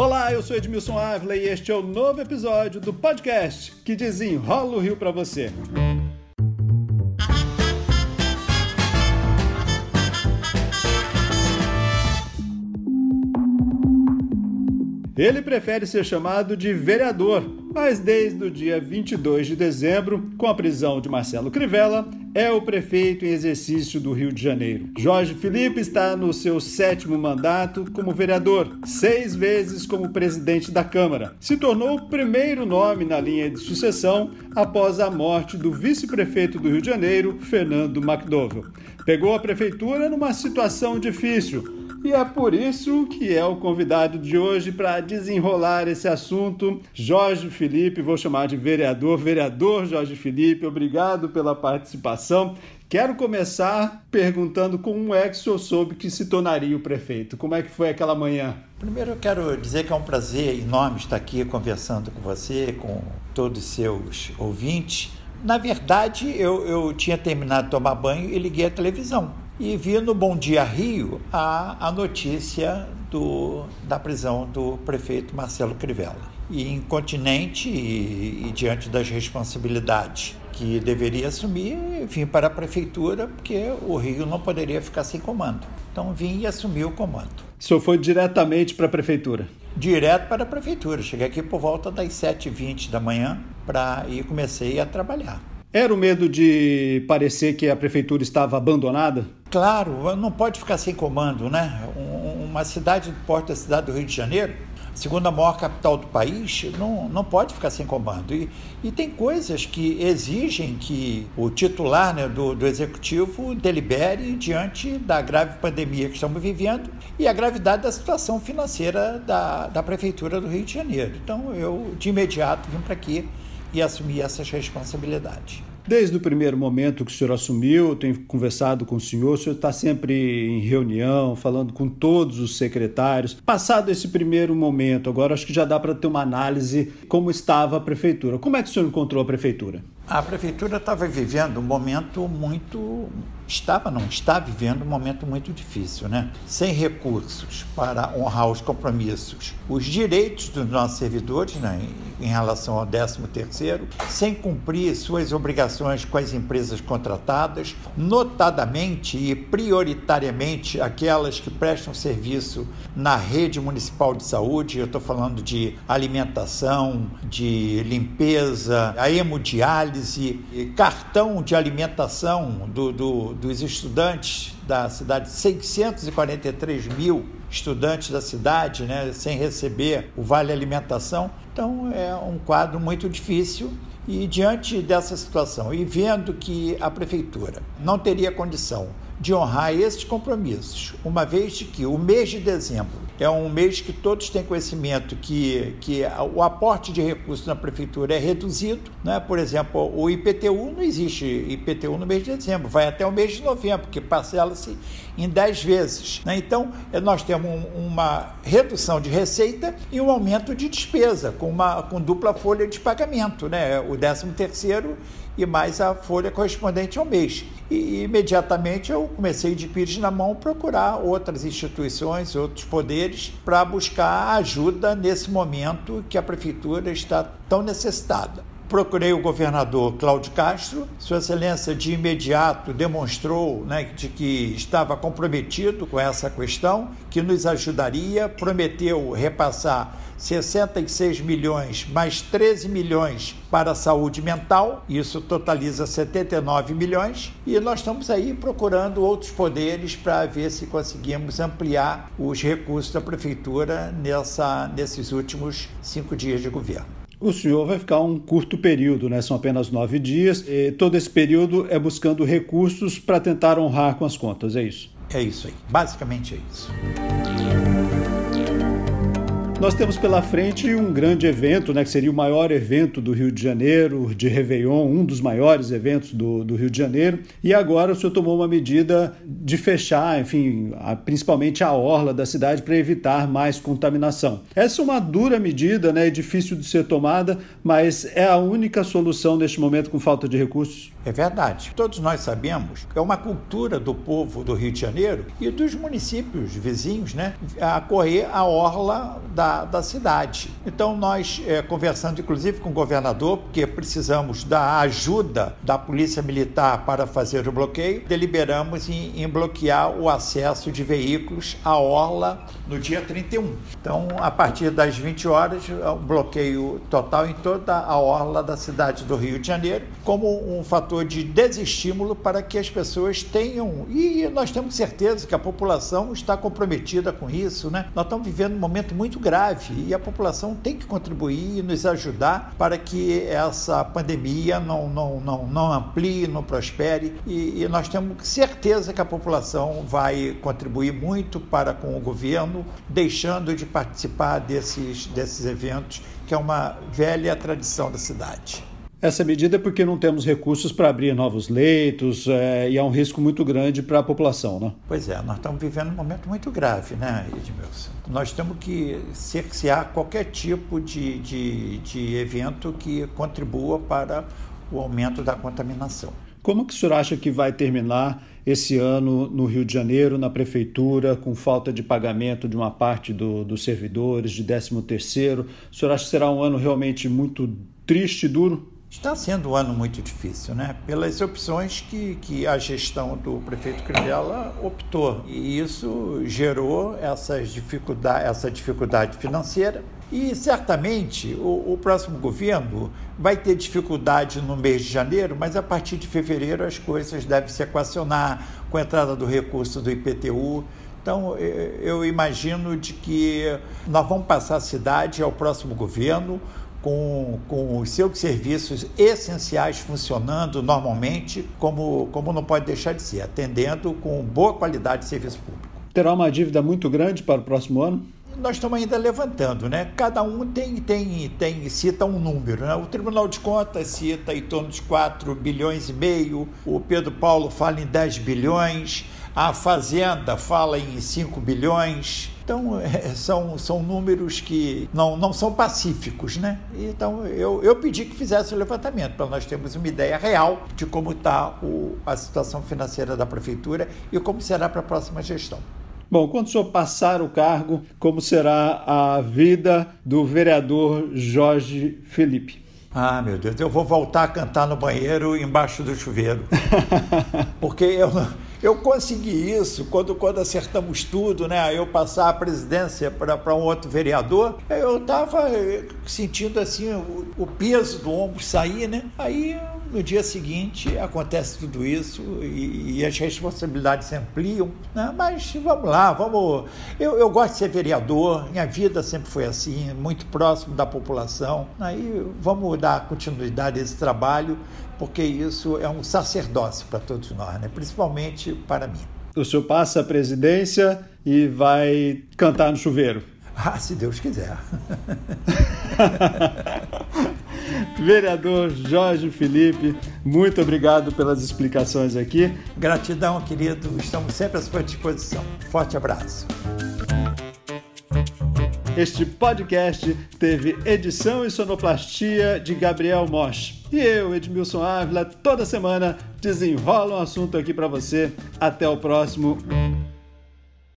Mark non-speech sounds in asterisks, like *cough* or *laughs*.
Olá, eu sou Edmilson Ávila e este é o novo episódio do podcast que desenrola o Rio para você. Ele prefere ser chamado de vereador, mas desde o dia 22 de dezembro, com a prisão de Marcelo Crivella, é o prefeito em exercício do Rio de Janeiro. Jorge Felipe está no seu sétimo mandato como vereador, seis vezes como presidente da Câmara. Se tornou o primeiro nome na linha de sucessão após a morte do vice-prefeito do Rio de Janeiro, Fernando McDowell. Pegou a prefeitura numa situação difícil e é por isso que é o convidado de hoje para desenrolar esse assunto, Jorge Felipe, vou chamar de vereador. Vereador Jorge Felipe, obrigado pela participação. Quero começar perguntando como é que o senhor soube que se tornaria o prefeito. Como é que foi aquela manhã? Primeiro eu quero dizer que é um prazer enorme estar aqui conversando com você, com todos os seus ouvintes. Na verdade, eu, eu tinha terminado de tomar banho e liguei a televisão e vi no Bom Dia Rio a, a notícia do, da prisão do prefeito Marcelo Crivella. E incontinente e, e diante das responsabilidades que deveria assumir, vim para a prefeitura, porque o Rio não poderia ficar sem comando. Então vim e assumi o comando. O senhor foi diretamente para a prefeitura? Direto para a prefeitura. Cheguei aqui por volta das 7h20 da manhã para e comecei a trabalhar. Era o medo de parecer que a prefeitura estava abandonada? Claro, não pode ficar sem comando, né? Uma cidade do porte da cidade do Rio de Janeiro, segunda maior capital do país, não, não pode ficar sem comando. E, e tem coisas que exigem que o titular né, do, do executivo delibere diante da grave pandemia que estamos vivendo e a gravidade da situação financeira da, da prefeitura do Rio de Janeiro. Então, eu de imediato vim para aqui e assumir essas responsabilidades. Desde o primeiro momento que o senhor assumiu, eu tenho conversado com o senhor, o senhor está sempre em reunião, falando com todos os secretários. Passado esse primeiro momento, agora acho que já dá para ter uma análise como estava a prefeitura. Como é que o senhor encontrou a prefeitura? A prefeitura estava vivendo um momento muito estava, não está vivendo um momento muito difícil, né? Sem recursos para honrar os compromissos, os direitos dos nossos servidores, né, em relação ao 13 terceiro, sem cumprir suas obrigações com as empresas contratadas, notadamente e prioritariamente aquelas que prestam serviço na rede municipal de saúde, eu estou falando de alimentação, de limpeza, a hemodiálise, cartão de alimentação do, do dos estudantes da cidade, 643 mil estudantes da cidade, né, sem receber o vale alimentação. Então é um quadro muito difícil e diante dessa situação e vendo que a prefeitura não teria condição de honrar esses compromissos, uma vez que o mês de dezembro é um mês que todos têm conhecimento que, que o aporte de recursos na prefeitura é reduzido. Né? Por exemplo, o IPTU não existe IPTU no mês de dezembro, vai até o mês de novembro, que parcela-se em 10 vezes. Né? Então, é, nós temos uma redução de receita e um aumento de despesa, com, uma, com dupla folha de pagamento, né? o 13 terceiro e mais a folha correspondente ao mês. E imediatamente eu comecei de pires na mão procurar outras instituições, outros poderes para buscar ajuda nesse momento que a prefeitura está tão necessitada. Procurei o governador Cláudio Castro. Sua Excelência de imediato demonstrou né, de que estava comprometido com essa questão, que nos ajudaria, prometeu repassar 66 milhões mais 13 milhões para a saúde mental, isso totaliza 79 milhões, e nós estamos aí procurando outros poderes para ver se conseguimos ampliar os recursos da prefeitura nessa, nesses últimos cinco dias de governo. O senhor vai ficar um curto período, né? São apenas nove dias. E todo esse período é buscando recursos para tentar honrar com as contas, é isso? É isso aí. Basicamente é isso. Nós temos pela frente um grande evento, né, que seria o maior evento do Rio de Janeiro, de Réveillon, um dos maiores eventos do, do Rio de Janeiro. E agora o senhor tomou uma medida de fechar, enfim, a, principalmente a orla da cidade para evitar mais contaminação. Essa é uma dura medida, né, é difícil de ser tomada, mas é a única solução neste momento com falta de recursos. É verdade. Todos nós sabemos que é uma cultura do povo do Rio de Janeiro e dos municípios vizinhos, né, a correr a orla da da, da cidade. Então, nós, é, conversando inclusive com o governador, porque precisamos da ajuda da Polícia Militar para fazer o bloqueio, deliberamos em, em bloquear o acesso de veículos à Orla no dia 31. Então, a partir das 20 horas, o bloqueio total em toda a Orla da cidade do Rio de Janeiro, como um fator de desestímulo para que as pessoas tenham, e nós temos certeza que a população está comprometida com isso, né? Nós estamos vivendo um momento muito grave e a população tem que contribuir e nos ajudar para que essa pandemia não, não, não, não amplie, não prospere e, e nós temos certeza que a população vai contribuir muito para com o governo, deixando de participar desses, desses eventos, que é uma velha tradição da cidade. Essa medida é porque não temos recursos para abrir novos leitos é, e há um risco muito grande para a população, né? Pois é, nós estamos vivendo um momento muito grave, né, Edmilson? Nós temos que cercear qualquer tipo de, de, de evento que contribua para o aumento da contaminação. Como que o senhor acha que vai terminar esse ano no Rio de Janeiro, na prefeitura, com falta de pagamento de uma parte do, dos servidores, de 13 terceiro? O senhor acha que será um ano realmente muito triste e duro? Está sendo um ano muito difícil, né? Pelas opções que, que a gestão do prefeito Crivella optou. E isso gerou essas dificuldade, essa dificuldade financeira. E certamente o, o, próximo governo vai ter dificuldade no mês de janeiro, mas a partir de fevereiro as coisas devem se equacionar com a entrada do recurso do IPTU. Então, eu imagino de que nós vamos passar a cidade ao próximo governo com, com os seus serviços essenciais funcionando normalmente, como, como não pode deixar de ser, atendendo com boa qualidade de serviço público. Terá uma dívida muito grande para o próximo ano? Nós estamos ainda levantando, né? Cada um tem, tem, tem cita um número, né? O Tribunal de Contas cita em torno de 4 bilhões e meio, o Pedro Paulo fala em 10 bilhões, a Fazenda fala em 5 bilhões. Então, *laughs* é, são, são números que não, não são pacíficos, né? Então, eu, eu pedi que fizesse o levantamento, para nós termos uma ideia real de como está a situação financeira da Prefeitura e como será para a próxima gestão. Bom, quando o senhor passar o cargo, como será a vida do vereador Jorge Felipe? Ah, meu Deus, eu vou voltar a cantar no banheiro embaixo do chuveiro. *laughs* Porque eu eu consegui isso quando, quando acertamos tudo, né? Eu passar a presidência para um outro vereador, eu estava sentindo assim o, o, peso do ombro sair, né? Aí no dia seguinte acontece tudo isso e, e as responsabilidades se ampliam, né? Mas vamos lá, vamos. Eu, eu gosto de ser vereador, minha vida sempre foi assim, muito próximo da população. Aí vamos dar continuidade a esse trabalho porque isso é um sacerdócio para todos nós, né? principalmente para mim. O senhor passa a presidência e vai cantar no chuveiro. Ah, se Deus quiser. *laughs* Vereador Jorge Felipe, muito obrigado pelas explicações aqui. Gratidão, querido. Estamos sempre à sua disposição. Forte abraço. Este podcast teve edição e sonoplastia de Gabriel Mosch. E eu, Edmilson Ávila, toda semana desenrola um assunto aqui para você. Até o próximo.